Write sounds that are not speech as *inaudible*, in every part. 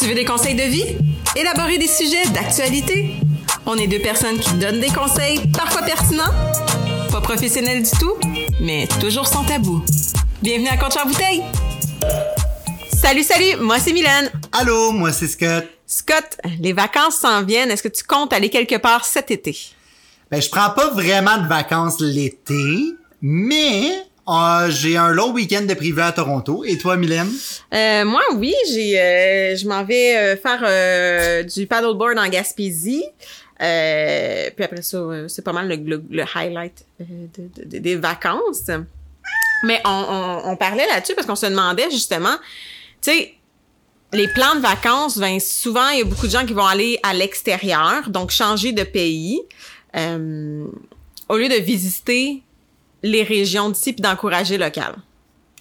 Tu veux des conseils de vie? Élaborer des sujets d'actualité? On est deux personnes qui donnent des conseils, parfois pertinents, pas professionnels du tout, mais toujours sans tabou. Bienvenue à Compte Bouteille! Salut, salut, moi c'est Mylène. Allô, moi c'est Scott. Scott, les vacances s'en viennent. Est-ce que tu comptes aller quelque part cet été? Ben, je prends pas vraiment de vacances l'été, mais euh, j'ai un long week-end de privé à Toronto. Et toi, Mylène? Euh, moi, oui, j'ai, euh, je m'en vais euh, faire du paddleboard en Gaspésie. Puis après ça, c'est pas mal le, highlight de- de- des vacances. Mais on, on, parlait là-dessus parce qu'on se demandait justement, tu sais, les plans de vacances, ben, souvent, il y a beaucoup de gens qui vont aller à l'extérieur, donc changer de pays, au lieu de visiter les régions d'ici puis d'encourager local.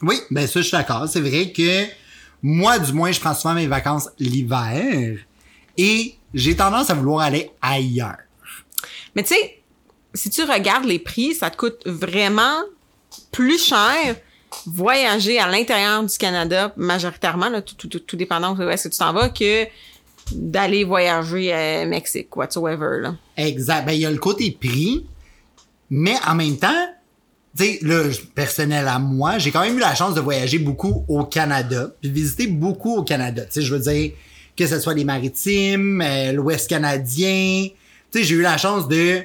Oui, ben ça, je suis d'accord. C'est vrai que moi, du moins, je prends souvent mes vacances l'hiver et j'ai tendance à vouloir aller ailleurs. Mais tu sais, si tu regardes les prix, ça te coûte vraiment plus cher voyager à l'intérieur du Canada, majoritairement, là, tout, tout, tout, tout dépendant de où est-ce que tu t'en vas, que d'aller voyager à Mexique, whatsoever. Là. Exact. Ben, il y a le côté prix, mais en même temps, tu sais, là, personnel à moi, j'ai quand même eu la chance de voyager beaucoup au Canada, puis visiter beaucoup au Canada. Tu sais, je veux dire, que ce soit les maritimes, euh, l'Ouest canadien. Tu sais, j'ai eu la chance de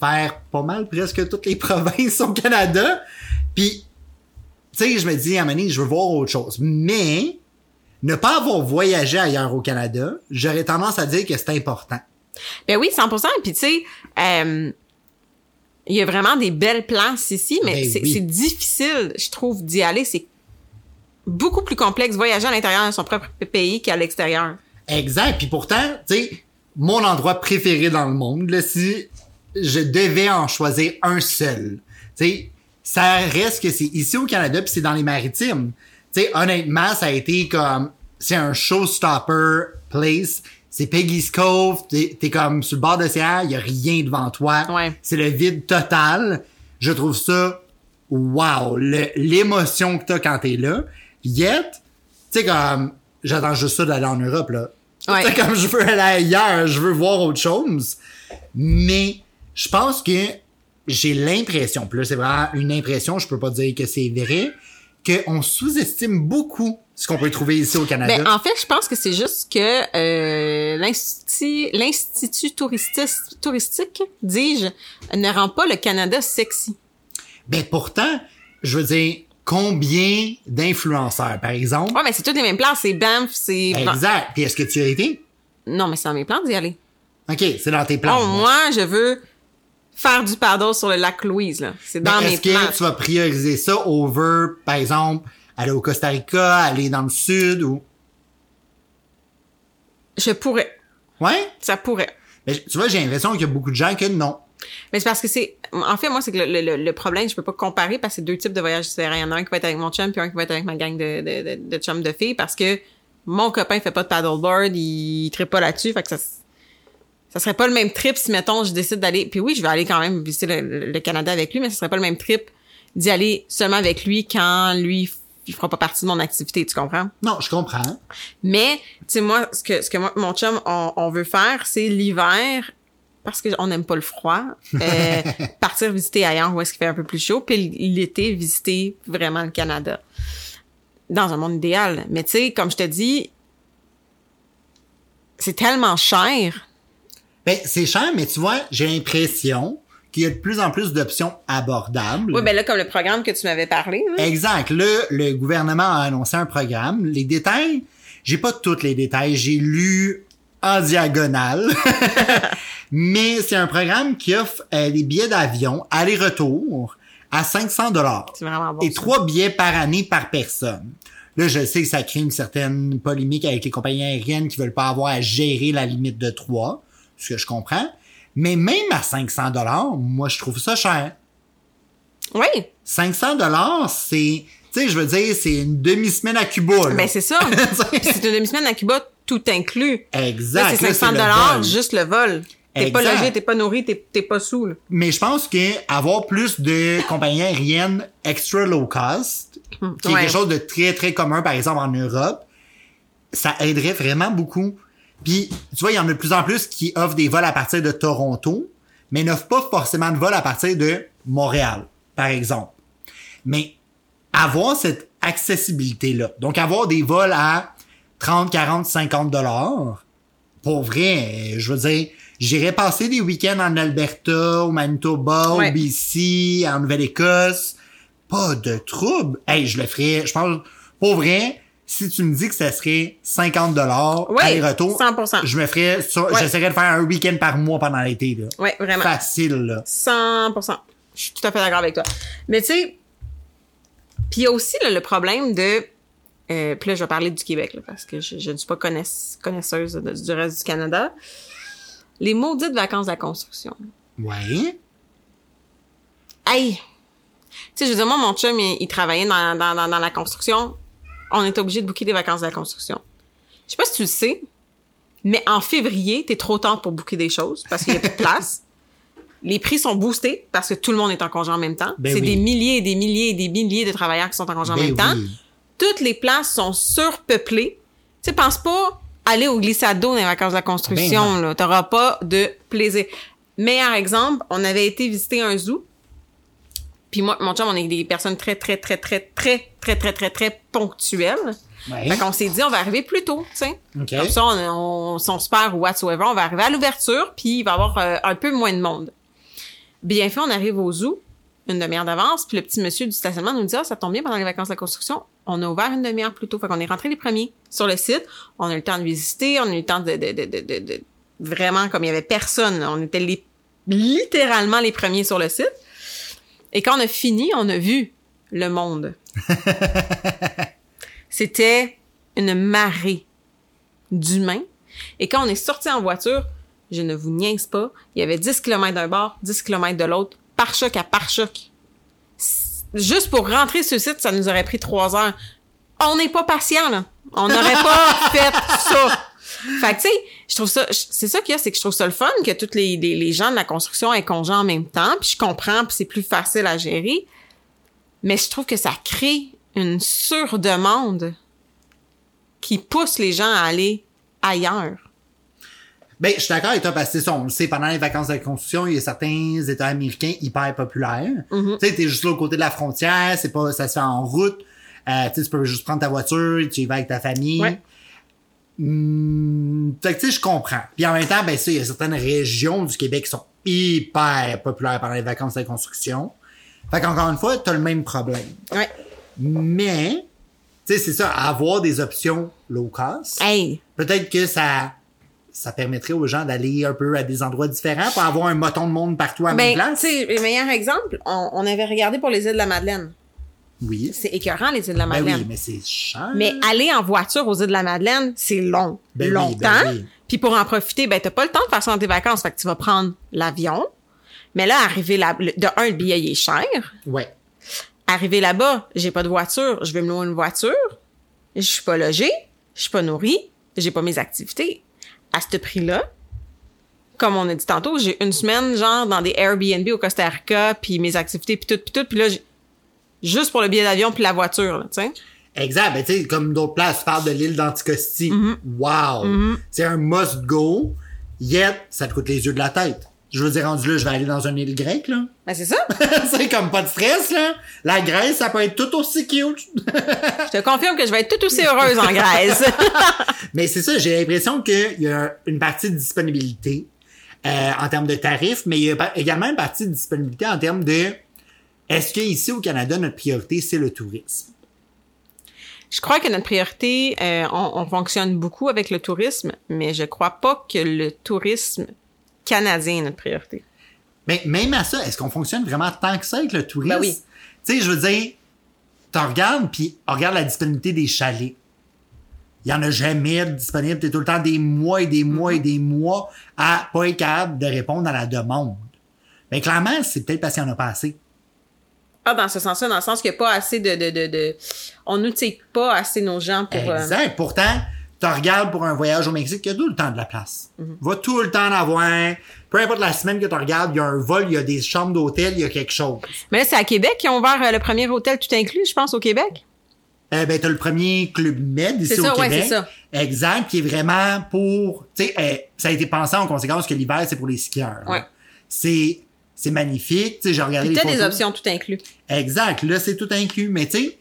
faire pas mal presque toutes les *laughs* provinces au Canada. Puis, tu sais, je me dis, à je veux voir autre chose. Mais, ne pas avoir voyagé ailleurs au Canada, j'aurais tendance à dire que c'est important. Ben oui, 100%. Puis tu sais, euh, il y a vraiment des belles places ici, mais Ben c'est oui. difficile, je trouve, d'y aller. C'est beaucoup plus complexe voyager à l'intérieur de son propre pays qu'à l'extérieur. Exact. Puis pourtant, tu sais, mon endroit préféré dans le monde, là, si je devais en choisir un seul, tu sais, ça reste que c'est ici au Canada puis c'est dans les maritimes. Tu sais, honnêtement, ça a été comme, c'est un showstopper place. C'est Peggy's Cove, t'es t'es comme sur le bord de l'océan, il y a rien devant toi. Ouais. C'est le vide total. Je trouve ça, wow, le- l'émotion que t'as quand t'es là. Yet, tu sais, comme, j'attends juste ça d'aller en Europe, là. Ouais. C'est *laughs* comme, je veux aller ailleurs, je veux voir autre chose. Mais, je pense que j'ai l'impression, là, c'est vraiment une impression, je peux pas dire que c'est vrai, qu'on sous-estime beaucoup ce qu'on peut trouver ici au Canada. Ben, en fait, je pense que c'est juste que euh, l'institut, l'institut touristique, touristique, dis-je, ne rend pas le Canada sexy. Ben pourtant, je veux dire, combien d'influenceurs, par exemple? Ouais, mais c'est toutes les mêmes places. C'est Banff, c'est... Exact. Puis est-ce que tu as été? Non, mais c'est dans mes plans d'y aller. OK, c'est dans tes plans. Oh, moi, je veux faire du paddle sur le lac Louise, là. C'est Ben, dans mes Est-ce que plans. tu vas prioriser ça over, par exemple, aller au Costa Rica, aller dans le sud ou... Je pourrais. Ouais? Ça pourrait. Ben, tu vois, j'ai l'impression qu'il y a beaucoup de gens que non. Mais c'est parce que c'est... En fait, moi, c'est que le, le- le problème, je peux pas comparer parce que c'est deux types de voyages différents. Il y en a un qui va être avec mon chum puis un qui va être avec ma gang de, de, de, de chums de filles parce que mon copain fait pas de paddleboard, il, il tripe pas là-dessus, fait que ça... Ça serait pas le même trip si, mettons, je décide d'aller... Puis oui, je vais aller quand même visiter le, le Canada avec lui, mais ce serait pas le même trip d'y aller seulement avec lui quand lui, il fera pas partie de mon activité, tu comprends? Non, je comprends. Mais, tu sais, moi, ce que, ce que moi, mon chum, on, on veut faire, c'est l'hiver, parce qu'on n'aime pas le froid, euh, *laughs* partir visiter ailleurs où est-ce qu'il fait un peu plus chaud, puis l'été, visiter vraiment le Canada. Dans un monde idéal. Mais tu sais, comme je te dis, c'est tellement cher. Ben, c'est cher, mais tu vois, j'ai l'impression qu'il y a de plus en plus d'options abordables. Oui, ben là, comme le programme que tu m'avais parlé. Exact. Là, le gouvernement a annoncé un programme. Les détails, j'ai pas tous les détails. J'ai lu en diagonale. *laughs* Mais c'est un programme qui offre euh, les billets d'avion aller-retour à 500 dollars. C'est vraiment bon. Et trois billets par année par personne. Là, je sais que ça crée une certaine polémique avec les compagnies aériennes qui veulent pas avoir à gérer la limite de trois, ce que je comprends. Mais même à 500 dollars, moi, je trouve ça cher. Oui, 500 dollars, c'est, tu sais, je veux dire, c'est une demi-semaine à Cuba. là. ben c'est ça. *laughs* C'est une demi-semaine à Cuba, tout inclus. exact. C'est là, 500 le dollars, juste le vol. T'es pas logé, t'es pas nourri, t'es pas sous, là. Mais je pense que avoir plus de compagnies aériennes extra low cost, qui est quelque chose de très très commun par exemple en Europe, ça aiderait vraiment beaucoup. Puis, tu vois, il y en a de plus en plus qui offrent des vols à partir de Toronto, mais n'offrent pas forcément de vols à partir de Montréal, par exemple. Mais avoir cette accessibilité-là, donc avoir des vols à 30, 40, 50 dollars, pour vrai, je veux dire, j'irais passer des week-ends en Alberta, au Manitoba, Ouais. au BC, en Nouvelle-Écosse. Pas de trouble. Hey, je le ferais, je pense, pour vrai, si tu me dis que ça serait 50 dollars aller-retour, 100%. je me ferais j'essaierais de faire un week-end par mois pendant l'été, là. Ouais, vraiment. Facile, là. 100%. Je suis tout à fait d'accord avec toi. Mais tu sais, puis il y a aussi là, le problème de... Euh, puis là, je vais parler du Québec, là, parce que je, je ne suis pas connaisse- connaisseuse de- du reste du Canada. Les maudites vacances de la construction. Ouais. Hey! Tu sais, je veux dire, moi, mon chum, il, il travaillait dans, dans, dans, dans la construction. On était obligé de booker des vacances de la construction. Je sais pas si tu le sais, mais en février, t'es trop tard pour booker des choses parce qu'il y a plus de place. *laughs* Les prix sont boostés parce que tout le monde est en congé en même temps. Ben C'est oui. des milliers et des milliers et des milliers de travailleurs qui sont en congé en Ben même temps. Toutes les places sont surpeuplées. Tu sais, pense pas aller au glissade d'eau dans les vacances de la construction, Ben là. T'auras pas de plaisir. Meilleur exemple, on avait été visiter un zoo. Puis moi, mon chum, on est des personnes très, très, très, très, très, très, très, très, très ponctuelles. Ouais. Fait qu'on s'est dit, on va arriver plus tôt, tu sais. OK. Comme ça, on, on, on se perd ou whatsoever, on va arriver à l'ouverture, puis il va y avoir euh, un peu moins de monde. Bien fait, on arrive au zoo, une demi-heure d'avance, puis le petit monsieur du stationnement nous dit, ah, ça tombe bien pendant les vacances de la construction. On a ouvert une demi-heure plus tôt. Fait qu'on est rentré les premiers sur le site. On a eu le temps de visiter, on a eu le temps de, de, de, de, de- de- vraiment, comme il y avait personne, on était les, littéralement les premiers sur le site. Et quand on a fini, on a vu le monde. *laughs* C'était une marée d'humains. Et quand on est sorti en voiture, je ne vous niaise pas, il y avait 10 km d'un bord, 10 km de l'autre, par choc à par choc. Juste pour rentrer sur le site, ça nous aurait pris trois heures. On n'est pas patient, là. On n'aurait pas *laughs* fait ça. Fait que, tu sais, je trouve ça, c'est ça qu'il y a, c'est que je trouve ça le fun que tous les, les, les gens de la construction aient congé en même temps, puis je comprends, puis c'est plus facile à gérer. Mais je trouve que ça crée une surdemande qui pousse les gens à aller ailleurs. Ben, je suis d'accord avec toi parce que on le sait, pendant les vacances de la construction, il y a certains États américains hyper populaires. Mm-hmm. Tu sais, t'es juste là au côté de la frontière, c'est pas, ça se fait en route. Euh, tu peux juste prendre ta voiture, tu y vas avec ta famille. Ouais. Hum, fait que tu sais, je comprends. Puis en même temps, ben ça, il y a certaines régions du Québec qui sont hyper populaires pendant les vacances de la construction. Fait qu'encore une fois, t'as le même problème. Ouais. Mais, tu sais, c'est ça, avoir des options low cost Hey! peut-être que ça ça permettrait aux gens d'aller un peu à des endroits différents pour avoir un moton de monde partout à même Ben, place. tu sais, le meilleur exemple, on, on avait regardé pour les îles de la Madeleine. Oui. C'est écœurant, les îles de la Ben Madeleine. oui, mais c'est cher. Mais aller en voiture aux îles de la Madeleine, c'est long. Ben oui, longtemps. ben oui. Puis pour en profiter, ben t'as pas le temps de faire ça dans tes vacances. Fait que tu vas prendre l'avion. Mais là, arriver là, de un, le billet il est cher. Ouais. Arriver là-bas, j'ai pas de voiture, je vais me louer une voiture. Je suis pas logée, je suis pas nourrie, j'ai pas mes activités. À ce prix-là, comme on a dit tantôt, j'ai une semaine genre dans des Airbnb au Costa Rica, puis mes activités, puis tout, puis tout, puis là, j'ai- juste pour le billet d'avion puis la voiture, là, tu sais. Exact. Ben, tu sais, comme d'autres places, tu parles de l'île d'Anticosti. Mm-hmm. Wow. C'est un must go. Yet, ça te coûte les yeux de la tête. Je veux dire, rendu là, je vais aller dans une île grecque, là. Ben c'est ça. *laughs* c'est comme pas de stress, là. La Grèce, ça peut être tout aussi cute. *laughs* Je te confirme que je vais être tout aussi heureuse en Grèce. *laughs* Mais c'est ça, j'ai l'impression qu'il y a une partie de disponibilité euh, en termes de tarifs, mais il y a également une partie de disponibilité en termes de est-ce que ici au Canada, notre priorité, c'est le tourisme? je crois que notre priorité, euh, on, on fonctionne beaucoup avec le tourisme, mais je crois pas que le tourisme canadien est notre priorité. Mais même à ça, est-ce qu'on fonctionne vraiment tant que ça avec le tourisme? Ben oui. Tu sais, je veux dire, tu regardes, puis regarde la disponibilité des chalets. Il y en a jamais disponible. T'es tout le temps des mois et des mois Mm-hmm. et des mois à pas être capable de répondre à la demande. Mais clairement, c'est peut-être parce qu'il n'y en a pas assez. Dans ce sens-là, dans le sens qu'il n'y a pas assez de, de, de, de... on n'outille pas assez nos gens pour... euh, Exact. Pourtant, tu regardes pour un voyage au Mexique, il y a tout le temps de la place. Mhm. Va tout le temps en avoir. Peu importe la semaine que tu regardes, il y a un vol, il y a des chambres d'hôtel, il y a quelque chose. Mais là, c'est à Québec qu'ils ont ouvert euh, le premier hôtel tout inclus, je pense, au Québec? Euh, ben, t'as le premier club med ici C'est au ça, ouais, Québec. c'est ça. Exact, qui est vraiment pour, tu sais, euh, ça a été pensé en conséquence que l'hiver, c'est pour les skieurs. Ouais. C'est, c'est magnifique, tu sais, j'ai regardé Puis les t'as des options tout inclus. Exact, là, c'est tout inclus. Mais tu sais,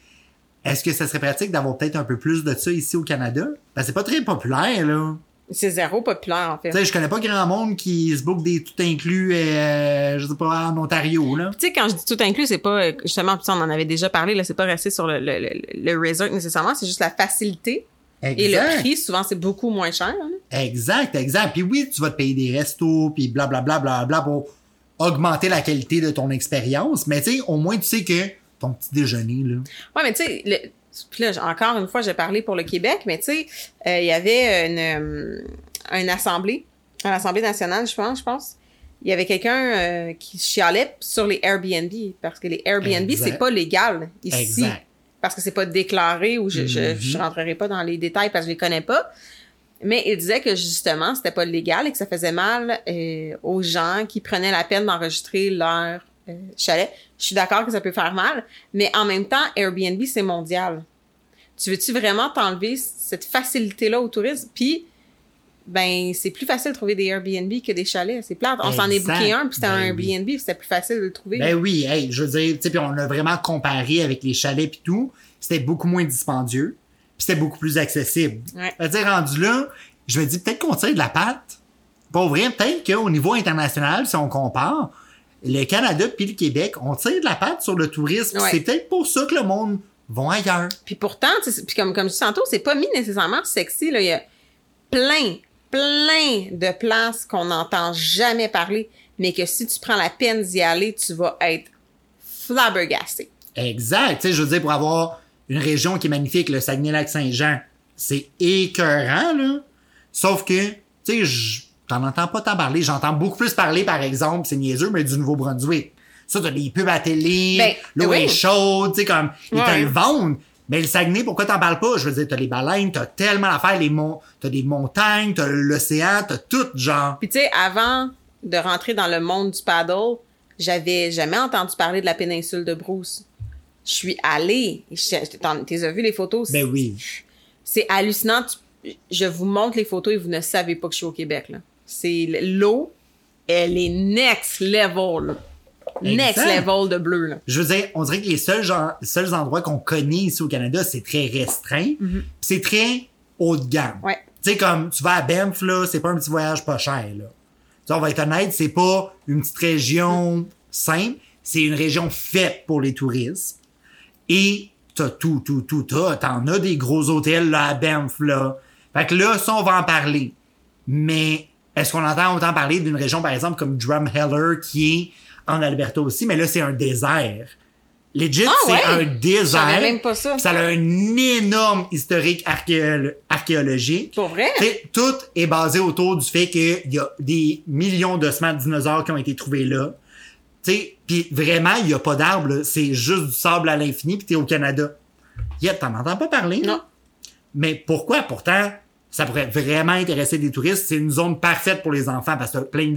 est-ce que ça serait pratique d'avoir peut-être un peu plus de ça ici au Canada? Ben, c'est pas très populaire, là. C'est zéro populaire, en fait. Tu sais, je connais pas grand monde qui se book des tout inclus, euh, je sais pas, en Ontario, là. Tu sais, quand je dis tout inclus, c'est pas, euh, justement, on en avait déjà parlé, là, c'est pas resté sur le, le, le, le resort nécessairement, c'est juste la facilité. Et le prix, souvent, c'est beaucoup moins cher. là. Exact, exact. Puis oui, tu vas te payer des restos, puis blablabla, blablabla pour augmenter la qualité de ton expérience. Mais tu sais, au moins, tu sais que ton petit déjeuner, là. Ouais, mais tu sais, le- puis là, encore une fois, j'ai parlé pour le Québec, mais tu sais, euh, il y avait une, euh, une assemblée, à l'Assemblée nationale, je pense, je pense. Il y avait quelqu'un euh, qui chialait sur les Airbnb, parce que les Airbnb, c'est pas légal ici. Exact. Parce que c'est pas déclaré ou je, je, Mhm. je rentrerai pas dans les détails parce que je les connais pas. Mais il disait que justement, c'était pas légal et que ça faisait mal euh, aux gens qui prenaient la peine d'enregistrer leur euh, chalet. Je suis d'accord que ça peut faire mal, mais en même temps, Airbnb, c'est mondial. Tu veux-tu vraiment t'enlever cette facilité-là au tourisme? Puis, ben, c'est plus facile de trouver des Airbnb que des chalets. C'est plate. On s'en est booké un, puis c'était un Ben oui. Airbnb, puis c'était plus facile de le trouver. Ben oui, hey, je veux dire, tu sais, puis on a vraiment comparé avec les chalets pis tout. C'était beaucoup moins dispendieux, puis c'était beaucoup plus accessible. Ouais. Je veux dire, rendu là, je me dis peut-être qu'on tire de la patte. Pour vrai, peut-être qu'au niveau international, si on compare, le Canada puis le Québec, on tire de la patte sur le tourisme. Ouais. C'est peut-être pour ça que le monde va ailleurs. Puis pourtant, puis comme, comme je dis tantôt, c'est pas mis nécessairement sexy. Là. Il y a plein, plein de places qu'on n'entend jamais parler, mais que si tu prends la peine d'y aller, tu vas être flabbergasté. Exact. Tu sais, je veux dire, pour avoir une région qui est magnifique, le Saguenay-Lac-Saint-Jean, c'est écœurant, là. Sauf que, tu sais, je- t'en entends pas tant parler. J'entends beaucoup plus parler, par exemple, c'est niaiseux, mais du Nouveau-Brunswick. Ça, t'as des pubs à télé, Ben, l'eau oui. est chaude, tu sais, comme, ils te le vendent. Mais le Saguenay, pourquoi t'en parles pas? Je veux dire, t'as les baleines, t'as tellement d'affaires, les monts, t'as des montagnes, t'as l'océan, t'as tout, genre. Puis tu sais, avant de rentrer dans le monde du paddle, j'avais jamais entendu parler de la péninsule de Bruce. Je suis allée. T'en- T'as vu les photos? Ben oui. C'est hallucinant. Tu- je vous montre les photos et vous ne savez pas que je suis au Québec. C'est l'eau, elle est next level. là. Next level de bleu. Là. Je veux dire, on dirait que les seuls, les seuls endroits qu'on connaît ici au Canada, c'est très restreint. Puis C'est très haut de gamme. Ouais. Tu sais, comme tu vas à Banff, là, c'est pas un petit voyage pas cher, là. Tu on va être honnête, c'est pas une petite région simple, c'est une région faite pour les touristes. Et t'as tout, tout, tout, t'as, t'en as des gros hôtels, là, à Banff, là. Fait que là, ça, on va en parler. Mais est-ce qu'on entend autant parler d'une région, par exemple, comme Drumheller, qui est en Alberta aussi, mais là, c'est un désert. Legit, Ah c'est ouais? un désert. même pas ça. Ça a un énorme historique archéolo- archéologique. Pour vrai? Tout est basé autour du fait qu'il y a des millions d'ossements de dinosaures qui ont été trouvés là. Tu sais, puis vraiment, il y a pas d'arbres, là. c'est juste du sable à l'infini, puis t'es au Canada. Yeah, t'en entends pas parler? Non. Mais pourquoi? Pourtant, ça pourrait vraiment intéresser des touristes? C'est une zone parfaite pour les enfants parce que t'as plein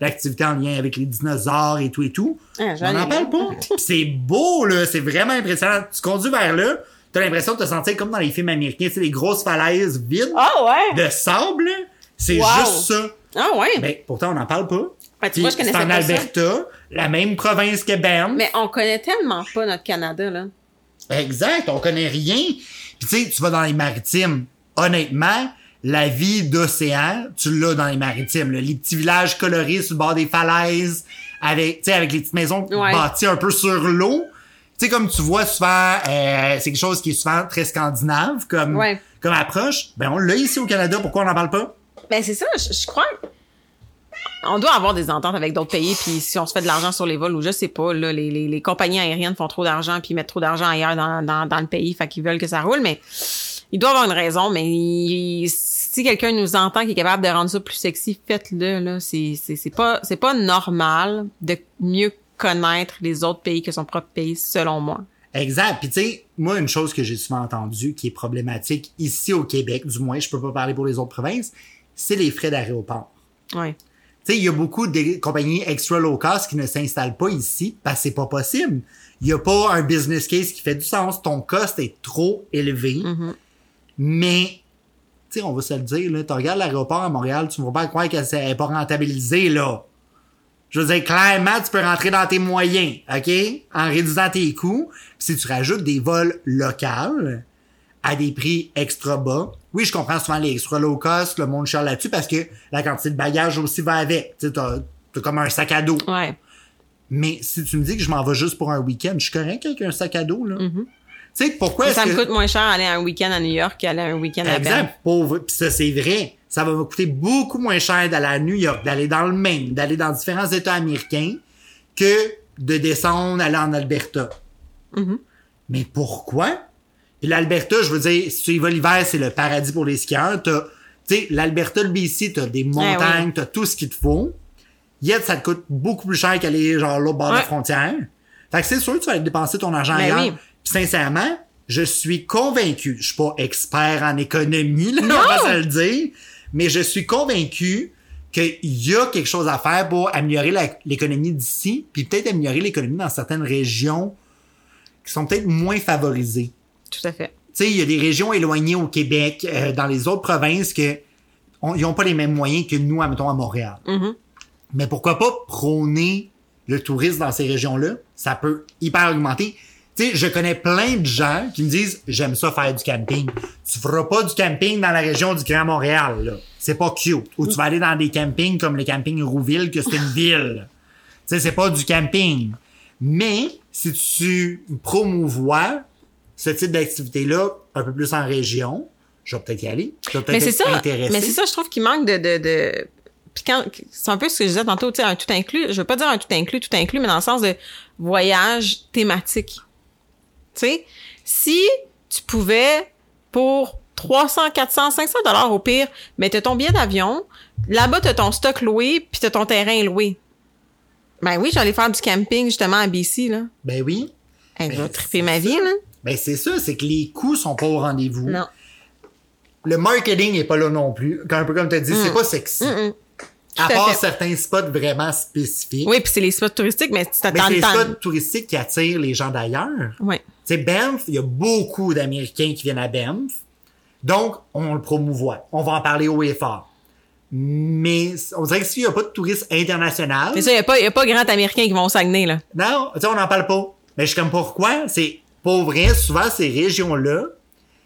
d'activités en lien avec les dinosaures et tout et tout. Ah, On n'en parle pas. C'est beau, là. C'est vraiment impressionnant. Tu conduis vers là, t'as l'impression de te sentir comme dans les films américains, sais, les grosses falaises vides Ah ouais? de sable. C'est Wow. juste ça. Ah ouais? Ben, pourtant, on n'en parle pas. Ah, tu vois, je c'est en pas ça. Alberta, la même province que Banff. Mais on connaît tellement pas notre Canada, là. Exact, on connaît rien. Puis tu sais, tu vas dans les maritimes. Honnêtement, la vie d'océan, tu l'as dans les maritimes. là. Les petits villages colorés sur le bord des falaises, avec, tu sais, avec les petites maisons Ouais. bâties un peu sur l'eau. Tu sais, comme tu vois souvent, euh, c'est quelque chose qui est souvent très scandinave comme, Ouais. comme approche. Ben, on l'a ici au Canada. Pourquoi on n'en parle pas? Ben c'est ça, je, crois. On doit avoir des ententes avec d'autres pays, puis si on se fait de l'argent sur les vols ou je sais pas, les, compagnies aériennes font trop d'argent puis mettent trop d'argent ailleurs dans, le pays, fait qu'ils veulent que ça roule, mais il doit avoir une raison, mais si quelqu'un nous entend qui est capable de rendre ça plus sexy, faites-le, là. C'est pas, c'est pas normal de mieux connaître les autres pays que son propre pays, selon moi. Exact. Puis tu sais, moi, une chose que j'ai souvent entendue qui est problématique ici au Québec, du moins, je peux pas parler pour les autres provinces, c'est les frais d'aéroport. Ouais. Tu sais, il y a beaucoup de compagnies extra low cost qui ne s'installent pas ici parce que c'est pas possible. Il y a pas un business case qui fait du sens. Ton cost est trop élevé. Mais, tu sais, on va se le dire, là, tu regardes l'aéroport à Montréal, tu ne vas pas croire qu'elle n'est pas rentabilisée, là. Je veux dire, clairement, tu peux rentrer dans tes moyens, OK? En réduisant tes coûts. Puis si tu rajoutes des vols locaux à des prix extra bas, oui, je comprends souvent les extra low cost, le monde cher là-dessus parce que la quantité de bagages aussi va avec. Tu t'as comme un sac à dos. Ouais. Mais si tu me dis que je m'en vais juste pour un week-end, je suis correct avec un sac à dos, là. Tu sais, pourquoi Ça me que... coûte moins cher aller un week-end à New York qu'aller un week-end à. Exemple, pauvre. Puis ça, c'est vrai. Ça va me coûter beaucoup moins cher d'aller à New York, d'aller dans le Maine, d'aller dans différents États américains que de descendre, aller en Alberta. Mais pourquoi? Puis l'Alberta, je veux dire, si tu y vas l'hiver, c'est le paradis pour les skieurs. T'as, tu sais, l'Alberta, le BC, t'as des montagnes, t'as tout ce qu'il te faut. Yet, ça te coûte beaucoup plus cher qu'aller, genre, l'autre bord de la frontière. Fait que c'est sûr que tu vas dépenser ton argent Ben ailleurs. oui. Puis sincèrement, je suis convaincu, je suis pas expert en économie, là, on va se le dire, mais je suis convaincu qu'il y a quelque chose à faire pour améliorer la- l'économie d'ici, puis peut-être améliorer l'économie dans certaines régions qui sont peut-être moins favorisées. Tout à fait. Tu sais, il y a des régions éloignées au Québec, euh, dans les autres provinces, que on- ils n'ont pas les mêmes moyens que nous, mettons, à Montréal. Mhm. Mais pourquoi pas prôner le tourisme dans ces régions-là? Ça peut hyper augmenter. Tu sais, je connais plein de gens qui me disent j'aime ça faire du camping. Tu feras pas du camping dans la région du Grand Montréal, là. C'est pas cute. Ou tu vas aller dans des campings comme le camping Rouville, que c'est une *laughs* ville. Tu sais, c'est pas du camping. Mais si tu promouvois ce type d'activité-là un peu plus en région, je vais peut-être y aller. Je vais Mais peut-être c'est être ça. intéressé. Mais c'est ça, je trouve qu'il manque de, de, de... Puis quand, c'est un peu ce que je disais tantôt, tu sais, un tout inclus. Je veux pas dire un tout inclus, tout inclus, mais dans le sens de voyage thématique. Tu sais, si tu pouvais, pour 300, 400, 500 dollars au pire, mais t'as ton billet d'avion, là-bas t'as ton stock loué, puis t'as ton terrain loué. Ben oui, j'allais faire du camping justement à BC, là. Ben oui. Hey, je Ben, triper ma vie, là. Ben c'est ça, c'est que les coûts sont pas au rendez-vous. Non. Le marketing est pas là non plus. Un peu comme tu as dit, c'est pas sexy. Mm, À à part fait. certains spots vraiment spécifiques. Oui, puis c'est les spots touristiques, mais tu Mais t'attends c'est le les spots touristiques qui attirent les gens d'ailleurs. Ouais. Tu sais, Banff, il y a beaucoup d'Américains qui viennent à Banff. Donc, on le promouvoit. On va en parler haut et fort. Mais on dirait que s'il n'y a pas de tourisme international, Mais ça, y a pas, y a pas grand américain qui vont au Saguenay, là. non, tu sais, on n'en parle pas. Mais je suis comme pourquoi? C'est pour vrai, souvent ces régions-là,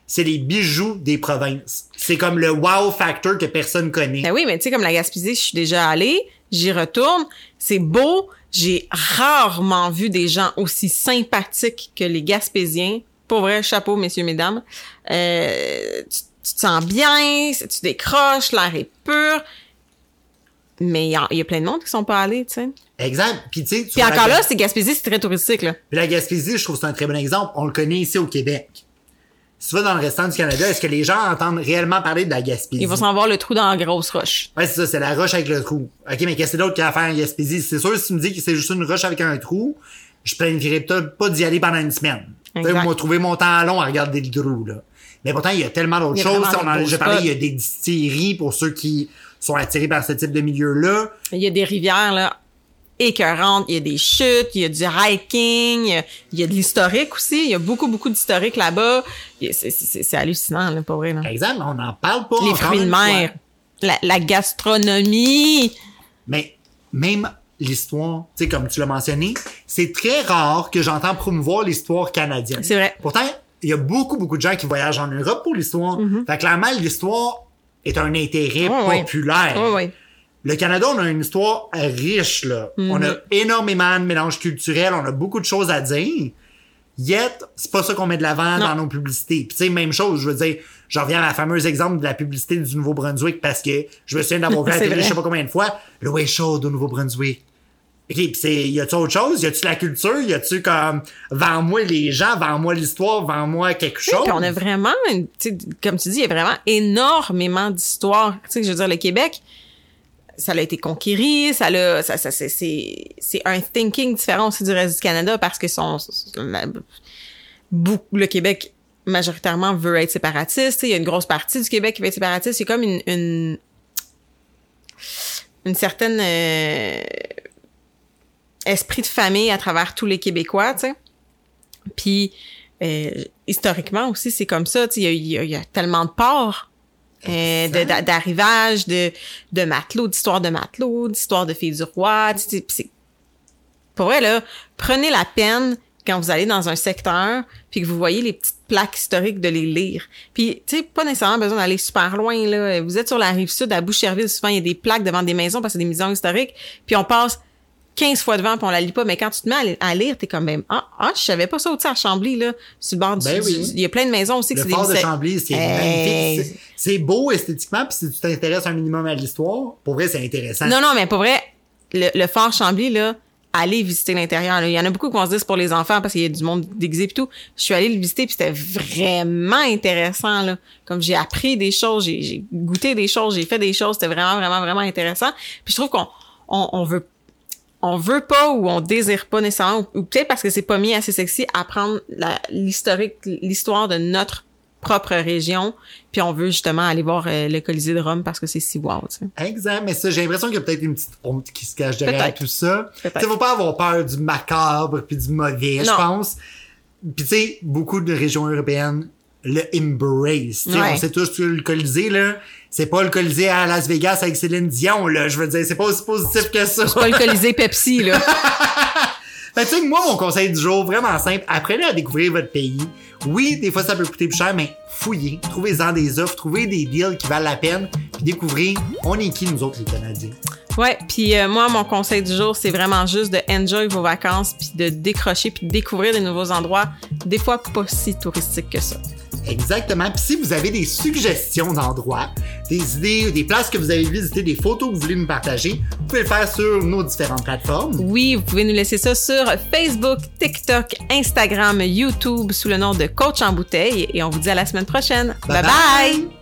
c'est les bijoux des provinces. C'est comme le wow factor que personne connaît. Ben oui, mais tu sais, comme la Gaspésie, je suis déjà allée, j'y retourne, c'est beau. J'ai rarement vu des gens aussi sympathiques que les Gaspésiens. Pour vrai, chapeau, messieurs, mesdames. Euh, tu, tu te sens bien, tu décroches, l'air est pur. Mais il y, y a plein de monde qui sont pas allés, tu sais. Exemple. Puis tu sais, Puis la encore là, c'est Gaspésie, c'est très touristique, là. Puis la Gaspésie, je trouve que c'est un très bon exemple. On le connaît ici au Québec. Si tu vas dans le restant du Canada, est-ce que les gens entendent réellement parler de la Gaspésie? Ils vont s'en voir le trou dans la grosse roche. Ouais, c'est ça, c'est la roche avec le trou. OK, mais qu'est-ce que c'est d'autre qu'il y a à faire en Gaspésie? C'est sûr, si tu me dis que c'est juste une roche avec un trou, je planifierais peut-être pas d'y aller pendant une semaine. Exact. moi, trouver mon temps long à regarder le trou, là. Mais pourtant, il y a tellement d'autres choses. On en a déjà parlé, il y a des distilleries pour ceux qui sont attirés par ce type de milieu-là. Il y a des rivières, là, écœurantes. Il y a des chutes, il y a du hiking, il y a, de l'historique aussi. Il y a beaucoup, beaucoup d'historique là-bas. C'est hallucinant, là, pour vrai, là. Exemple, on n'en parle pas. Les fruits de mer, la, la gastronomie. Mais même l'histoire, tu sais, comme tu l'as mentionné, c'est très rare que j'entends promouvoir l'histoire canadienne. C'est vrai. Pourtant, il y a beaucoup, beaucoup de gens qui voyagent en Europe pour l'histoire. Fait que clairement, l'histoire est un intérêt populaire. Oui, oui. Le Canada, on a une histoire riche, là. On a énormément de mélanges culturels, on a beaucoup de choses à dire. Yet, c'est pas ça qu'on met de l'avant dans nos publicités. Puis tu sais, même chose, je veux dire, j'en reviens à la fameuse exemple de la publicité du Nouveau-Brunswick parce que je me souviens d'avoir vu la *laughs* télé, je sais pas combien de fois, l'eau est chaude au Nouveau-Brunswick. OK, pis c'est, y a-tu autre chose? Y a-tu la culture? Y a-tu comme, vends-moi les gens, vends-moi l'histoire, vends-moi quelque chose? Puis on a vraiment, une- comme tu dis, il y a vraiment énormément d'histoires. Tu sais, je veux dire, le Québec, ça a été conquéri, ça l'a, ça, ça, c'est, c'est, un thinking différent aussi du reste du Canada parce que son, la- le Québec majoritairement veut être séparatiste. Tu sais, Il y a une grosse partie du Québec qui veut être séparatiste. C'est comme une, une une certaine euh, esprit de famille à travers tous les Québécois, tu sais. Puis euh, historiquement aussi, c'est comme ça, tu sais, il y a, y a tellement de ports. Euh, d'arrivage, de, de matelots, d'histoires de matelots, d'histoires de filles du roi. tu sais, c'est- Pour vrai, là, prenez la peine quand vous allez dans un secteur, puis que vous voyez les petites plaques historiques de les lire. Puis, tu sais, pas nécessairement besoin d'aller super loin, là. Vous êtes sur la rive sud, à Boucherville, souvent, il y a des plaques devant des maisons parce que c'est des maisons historiques, puis on passe 15 fois devant, puis on la lit pas, mais quand tu te mets à, li- à lire, t'es comme même, ah, ah, je savais pas ça, tu sais, à Chambly, là, sur le bord du, Ben oui. du- il y a plein de maisons aussi Le fort de Chambly, c'est Hey. magnifique. C'est- beau esthétiquement, puis si tu t'intéresses un minimum à l'histoire, pour vrai, c'est intéressant. Non, non, mais pour vrai, le, le fort Chambly, là, allez visiter l'intérieur. là. Il y en a beaucoup qui vont se dire c'est pour les enfants parce qu'il y a du monde déguisé et tout. Je suis allée le visiter puis c'était vraiment intéressant, là. Comme j'ai appris des choses, j'ai j'ai goûté des choses, j'ai fait des choses, c'était vraiment, vraiment, vraiment intéressant. Puis je trouve qu'on on, on veut on veut pas ou on désire pas nécessairement, ou, ou peut-être parce que c'est pas mis assez sexy, apprendre l'historique, l'histoire de notre propre région, puis on veut justement aller voir euh, le Colisée de Rome parce que c'est si wow, tu sais. Exact, mais ça, j'ai l'impression qu'il y a peut-être une petite honte qui se cache derrière tout ça. Tu sais, faut pas avoir peur du macabre puis du mauvais, je pense. Puis tu sais, beaucoup de régions européennes le embrace. Tu sais, Ouais. On sait tous que le Colisée, là, c'est pas le Colisée à Las Vegas avec Céline Dion, là. Je veux dire, c'est pas aussi positif que ça. pas le Colisée Pepsi, là. *laughs* Fait que, tu sais, moi, mon conseil du jour, vraiment simple, apprenez à découvrir votre pays. Oui, des fois, ça peut coûter plus cher, mais fouillez, trouvez-en des offres, trouvez des deals qui valent la peine, puis découvrez, on est qui, nous autres, les Canadiens? Ouais, puis euh, moi, mon conseil du jour, c'est vraiment juste de enjoy vos vacances, puis de décrocher, puis de découvrir des nouveaux endroits, des fois pas si touristiques que ça. Exactement. Puis si vous avez des suggestions d'endroits, des idées, des places que vous avez visitées, des photos que vous voulez nous partager, vous pouvez le faire sur nos différentes plateformes. Oui, vous pouvez nous laisser ça sur Facebook, TikTok, Instagram, YouTube sous le nom de Coach en bouteille, et on vous dit à la semaine prochaine. bye. bye.